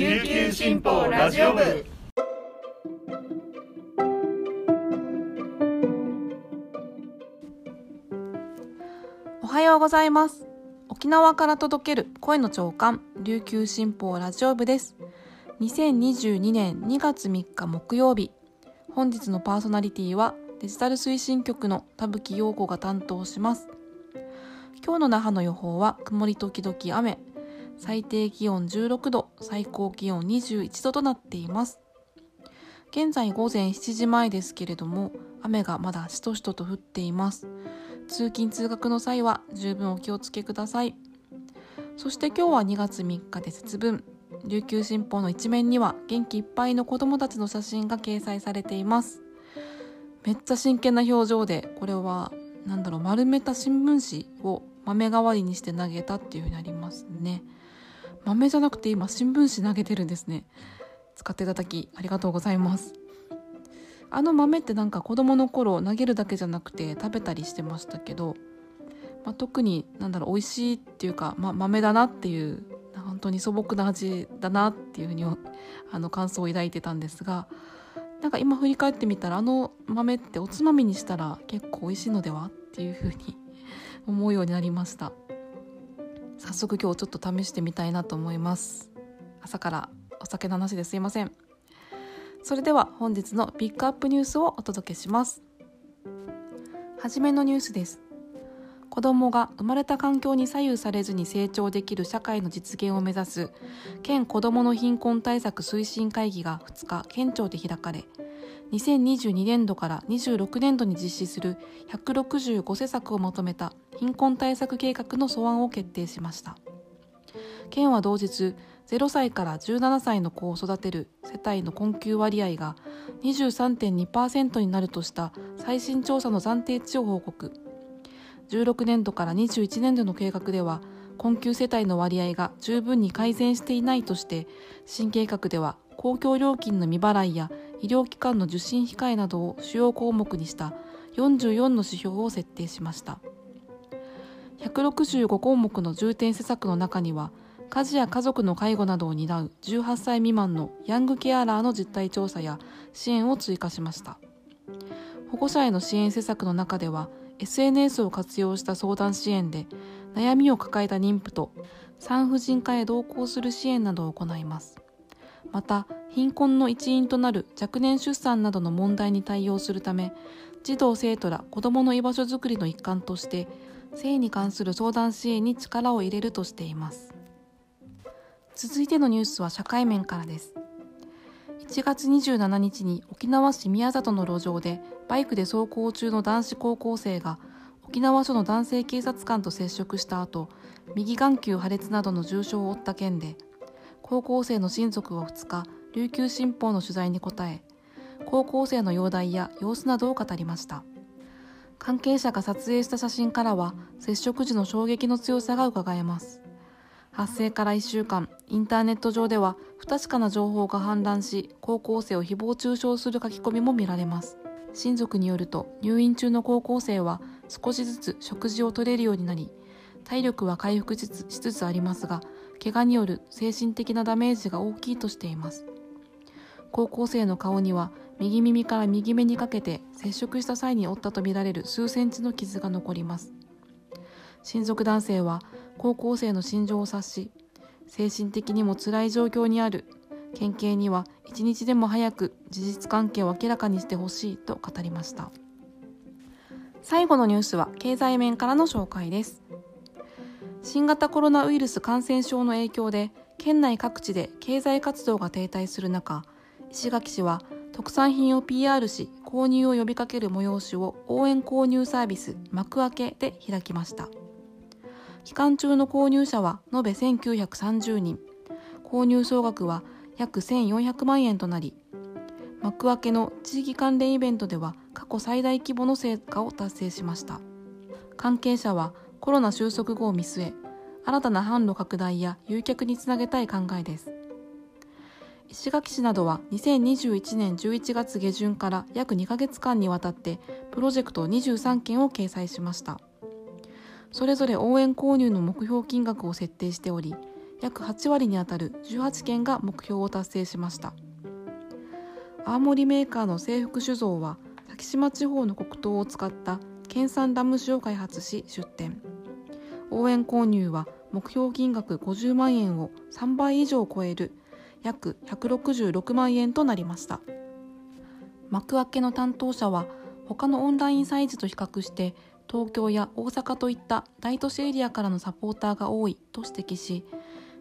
琉球新報ラジオ部。おはようございます。沖縄から届ける声の長官琉球新報ラジオ部です。2022年2月3日木曜日。本日のパーソナリティはデジタル推進局の田吹陽子が担当します。今日の那覇の予報は曇り時々雨。最低気温16度最高気温21度となっています。現在午前7時前ですけれども雨がまだしとしとと降っています。通勤通学の際は十分お気をつけください。そして今日は2月3日で節分。琉球新報の一面には元気いっぱいの子供たちの写真が掲載されています。めっちゃ真剣な表情でこれは何だろう丸めた新聞紙を豆代わりにして投げたっていうふうになりますね。豆じゃなくて今新聞紙投げてるんですね。使っていただきありがとうございます。あの豆ってなんか子供の頃投げるだけじゃなくて食べたりしてましたけど、まあ、特になんだろう美味しいっていうか、ま、豆だなっていう本当に素朴な味だなっていうふうにあの感想を抱いてたんですがなんか今振り返ってみたらあの豆っておつまみにしたら結構美味しいのではっていうふうに思うようになりました。早速今日ちょっと試してみたいなと思います。朝からお酒の話ですいません。それでは本日のピックアップニュースをお届けします。はじめのニュースです。子どもが生まれた環境に左右されずに成長できる社会の実現を目指す県子どもの貧困対策推進会議が2日県庁で開かれ2022年度から26年度に実施する165施策をまとめた貧困対策計画の素案を決定しました。県は同日0歳から17歳の子を育てる世帯の困窮割合が23.2%になるとした最新調査の暫定値を報告。16年度から21年度の計画では困窮世帯の割合が十分に改善していないとして新計画では公共料金の未払いや医療機関の受診控えなどを主要項目にした44の指標を設定しました。165項目の重点施策の中には家事や家族の介護などを担う18歳未満のヤングケアラーの実態調査や支援を追加しました。保護者への支援施策の中では SNS を活用した相談支援で悩みを抱えた妊婦と産婦人科へ同行する支援などを行います。また貧困の一因となる若年出産などの問題に対応するため児童生徒ら子どもの居場所づくりの一環として性に関する相談支援に力を入れるとしています。続いてのニュースは社会面からです。1月27日に沖縄市宮里の路上でバイクで走行中の男子高校生が沖縄署の男性警察官と接触した後右眼球破裂などの重傷を負った件で高校生の親族は2日琉球新報の取材に答え高校生の容体や様子などを語りました。関係者が撮影した写真からは接触時の衝撃の強さがうかがえます。発生から1週間インターネット上では不確かな情報が氾濫し高校生を誹謗中傷する書き込みも見られます。親族によると入院中の高校生は少しずつ食事を取れるようになり体力は回復しつつありますが怪我による精神的なダメージが大きいとしています。高校生の顔には右耳から右目にかけて接触した際に負ったとみられる数センチの傷が残ります。親族男性は高校生の心情を察し精神的にも辛い状況にある。県警には一日でも早く事実関係を明らかにしてほしいと語りました。最後のニュースは経済面からの紹介です。新型コロナウイルス感染症の影響で県内各地で経済活動が停滞する中石垣市は特産品を PR し購入を呼びかける催しを応援購入サービス幕開けで開きました。期間中の購入者は延べ1930人。購入総額は約1400万円となり幕開けの地域関連イベントでは過去最大規模の成果を達成しました。関係者はコロナ収束後を見据え新たな販路拡大や誘客につなげたい考えです。石垣市などは2021年11月下旬から約2ヶ月間にわたってプロジェクト23件を掲載しました。それぞれ応援購入の目標金額を設定しており約8割にあたる18件が目標を達成しました。青森メーカーの制服酒造は先島地方の黒糖を使った県産ラム酒を開発し出店。応援購入は目標金額50万円を3倍以上超える約166万円となりました。幕開けの担当者は他のオンライン催事と比較して東京や大阪といった大都市エリアからのサポーターが多いと指摘し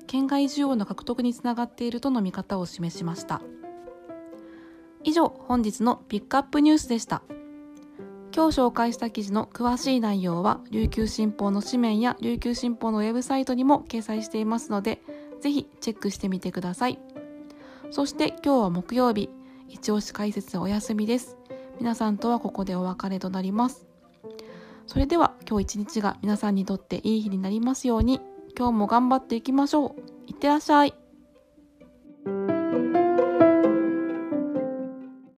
県外需要の獲得につながっているとの見方を示しました。以上本日のピックアップニュースでした。今日紹介した記事の詳しい内容は琉球新報の紙面や琉球新報のウェブサイトにも掲載していますのでぜひチェックしてみてください。そして今日は木曜日一押し解説お休みです。皆さんとはここでお別れとなります。それでは今日一日が皆さんにとっていい日になりますように今日も頑張っていきましょう。いってらっしゃい。